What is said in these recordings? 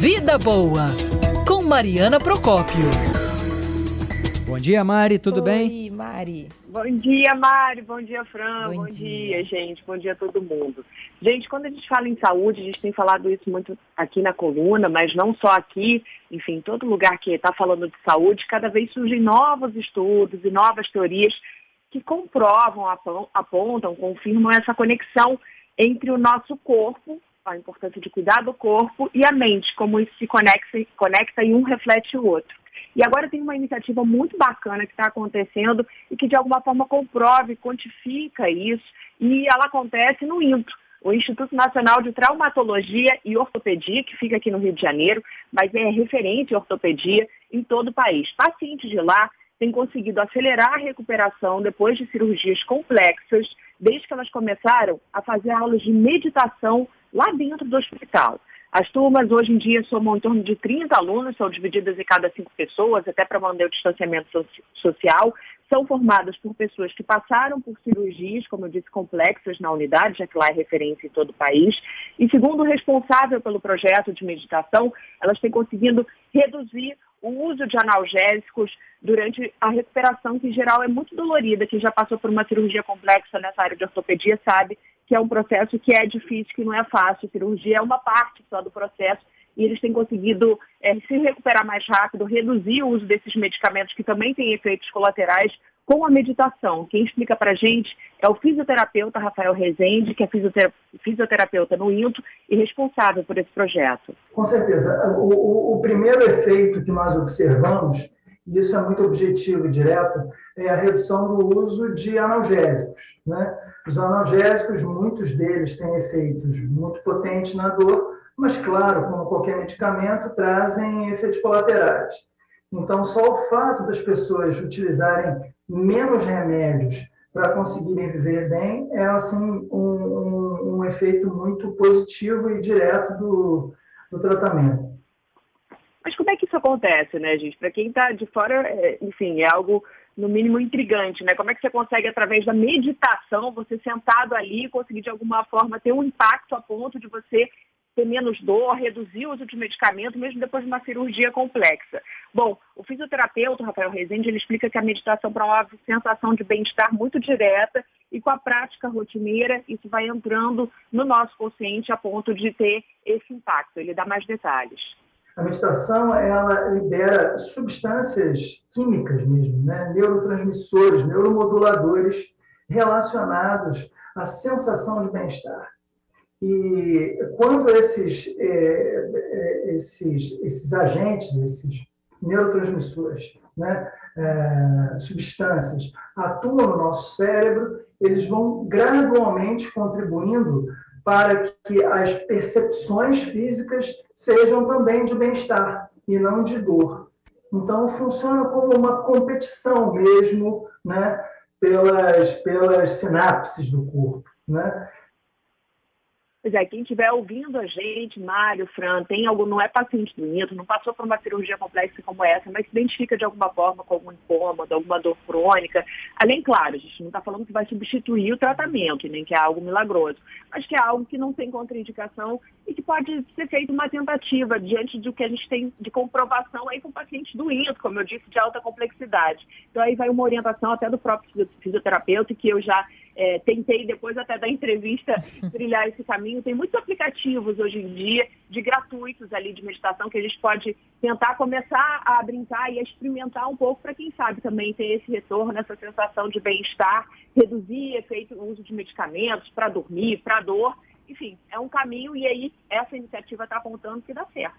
Vida Boa, com Mariana Procópio. Bom dia, Mari, tudo Oi, bem? Oi, Mari. Bom dia, Mari. Bom dia, Fran. Bom Bom, dia. dia. gente. Bom dia a todo mundo. Gente, quando a gente fala em saúde, a gente tem falado isso muito aqui na coluna, mas não só aqui, enfim, todo lugar que está falando de saúde, cada vez surgem novos estudos e novas teorias que comprovam, apon- apontam, confirmam essa conexão entre o nosso corpo, a importância de cuidar do corpo, e a mente, como isso se conecta, conecta e um reflete o outro. E agora tem uma iniciativa muito bacana que está acontecendo e que de alguma forma comprova e quantifica isso, e ela acontece no INTRO, o Instituto Nacional de Traumatologia e Ortopedia, que fica aqui no Rio de Janeiro, mas é referente em ortopedia em todo o país. Pacientes de lá têm conseguido acelerar a recuperação depois de cirurgias complexas, desde que elas começaram a fazer aulas de meditação lá dentro do hospital. As turmas hoje em dia somam em torno de 30 alunos, são divididas em cada cinco pessoas, até para manter o distanciamento so- social. São formadas por pessoas que passaram por cirurgias, como eu disse, complexas na unidade, já que lá é referência em todo o país. E segundo o responsável pelo projeto de meditação, elas têm conseguido reduzir o uso de analgésicos durante a recuperação, que em geral é muito dolorida. Quem já passou por uma cirurgia complexa nessa área de ortopedia sabe que é um processo que é difícil, que não é fácil. A cirurgia é uma parte só do processo e eles têm conseguido eh, se recuperar mais rápido, reduzir o uso desses medicamentos que também têm efeitos colaterais com a meditação. Quem explica para a gente é o fisioterapeuta Rafael Rezende, que é fisiotera- fisioterapeuta no INTO e responsável por esse projeto. Com certeza. O, o- o primeiro efeito que nós observamos, e isso é muito objetivo e direto, é a redução do uso de analgésicos. Né? Os analgésicos, muitos deles têm efeitos muito potentes na dor, mas, claro, como qualquer medicamento, trazem efeitos colaterais. Então, só o fato das pessoas utilizarem menos remédios para conseguirem viver bem é, assim, um, um- um efeito muito positivo e direto do, do tratamento. Mas como é que isso acontece, né, gente? Para quem está de fora, é, enfim, é algo no mínimo intrigante, né? Como é que você consegue, através da meditação, você sentado ali, conseguir de alguma forma ter um impacto a ponto de você ter menos dor, reduzir o uso de medicamento, mesmo depois de uma cirurgia complexa. Bom, o fisioterapeuta Rafael Rezende, ele explica que a meditação promove sensação de bem-estar muito direta e com a prática rotineira, isso vai entrando no nosso consciente a ponto de ter esse impacto. Ele dá mais detalhes. A meditação ela libera substâncias químicas mesmo, né? neurotransmissores, neuromoduladores relacionados à sensação de bem-estar. E quando esses, eh, eh, esses, esses agentes, esses neurotransmissores, né, eh, substâncias, atuam no nosso cérebro, eles vão gradualmente contribuindo para que as percepções físicas sejam também de bem-estar e não de dor. Então, funciona como uma competição mesmo, né, pelas, pelas sinapses do corpo, né? Pois é, quem estiver ouvindo a gente, Mário, Fran, tem algum, não é paciente do INTO, não passou por uma cirurgia complexa como essa, mas se identifica de alguma forma com algum incômodo, alguma dor crônica. Além, claro, a gente não está falando que vai substituir o tratamento, nem que é algo milagroso, mas que é algo que não tem contraindicação e que pode ser feita uma tentativa diante do que a gente tem de comprovação aí com pacientes do INTO, como eu disse, de alta complexidade. Então aí vai uma orientação até do próprio fisioterapeuta que eu já é, tentei, depois até da entrevista, trilhar esse caminho. Tem muitos aplicativos hoje em dia de gratuitos ali de meditação que a gente pode tentar começar a brincar e a experimentar um pouco para quem sabe também ter esse retorno, essa sensação de bem-estar, reduzir efeito o uso de medicamentos para dormir, para dor. Enfim, é um caminho e aí essa iniciativa está apontando que dá certo.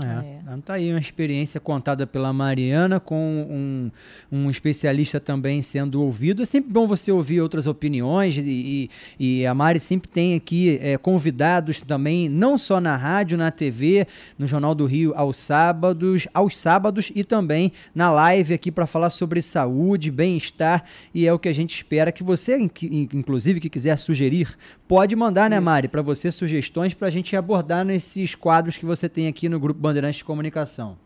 É, tá aí uma experiência contada pela Mariana com um, um especialista também sendo ouvido. É sempre bom você ouvir outras opiniões e, e, e a Mari sempre tem aqui é, convidados também, não só na rádio, na TV, no Jornal do Rio aos sábados, aos sábados e também na live aqui para falar sobre saúde, bem-estar. E é o que a gente espera que você, inclusive, que quiser sugerir, pode mandar, né, Mari, para você sugestões para a gente abordar nesses quadros que você tem aqui no grupo Bandeirantes de Comunicação.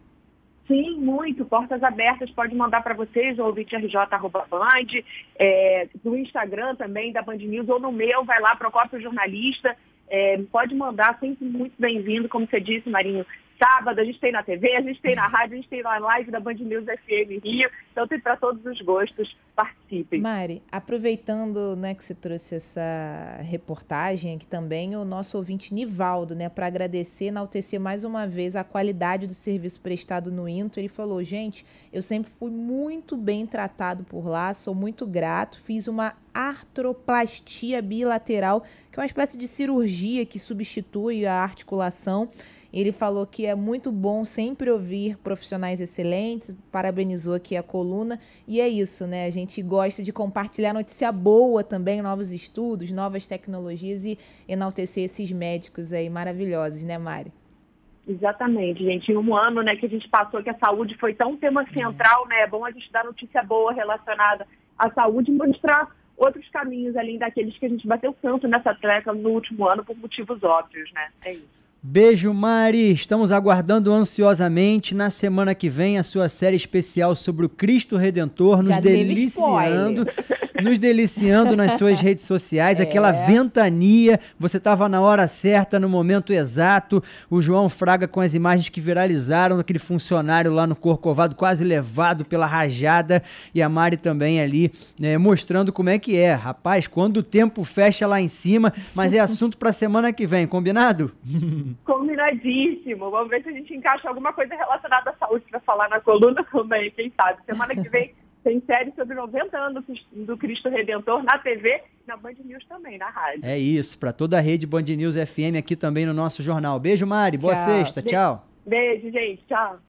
Sim, muito. Portas abertas, pode mandar para vocês, ou ouvinterj.band, é, no Instagram também da Band News, ou no meu, vai lá, Procópio Jornalista, é, pode mandar, sempre muito bem-vindo, como você disse, Marinho, sábado, a gente tem na TV, a gente tem na rádio, a gente tem na live da Band News FM Rio, então tem para todos os gostos, participem. Mari, aproveitando né, que você trouxe essa reportagem aqui também, o nosso ouvinte Nivaldo, né, para agradecer, enaltecer mais uma vez a qualidade do serviço prestado no Into, ele falou, gente, eu sempre fui muito bem tratado por lá, sou muito grato, fiz uma artroplastia bilateral, que é uma espécie de cirurgia que substitui a articulação, ele falou que é muito bom sempre ouvir profissionais excelentes, parabenizou aqui a coluna. E é isso, né? A gente gosta de compartilhar notícia boa também, novos estudos, novas tecnologias e enaltecer esses médicos aí maravilhosos, né, Mari? Exatamente, gente. Em um ano né, que a gente passou que a saúde foi tão tema central, né? É bom a gente dar notícia boa relacionada à saúde e mostrar outros caminhos além daqueles que a gente bateu tanto nessa treca no último ano por motivos óbvios, né? É isso. Beijo, Mari. Estamos aguardando ansiosamente. Na semana que vem a sua série especial sobre o Cristo Redentor, nos deliciando, nos deliciando nas suas redes sociais, é. aquela ventania. Você estava na hora certa, no momento exato. O João Fraga com as imagens que viralizaram aquele funcionário lá no Corcovado, quase levado pela rajada, e a Mari também ali né, mostrando como é que é. Rapaz, quando o tempo fecha lá em cima, mas é assunto para semana que vem, combinado? Combinadíssimo. Vamos ver se a gente encaixa alguma coisa relacionada à saúde para falar na coluna também, quem sabe. Semana que vem tem série sobre 90 anos do Cristo Redentor na TV e na Band News também, na rádio. É isso, para toda a rede Band News FM aqui também no nosso jornal. Beijo, Mari. Boa tchau. sexta. Tchau. Beijo, gente. Tchau.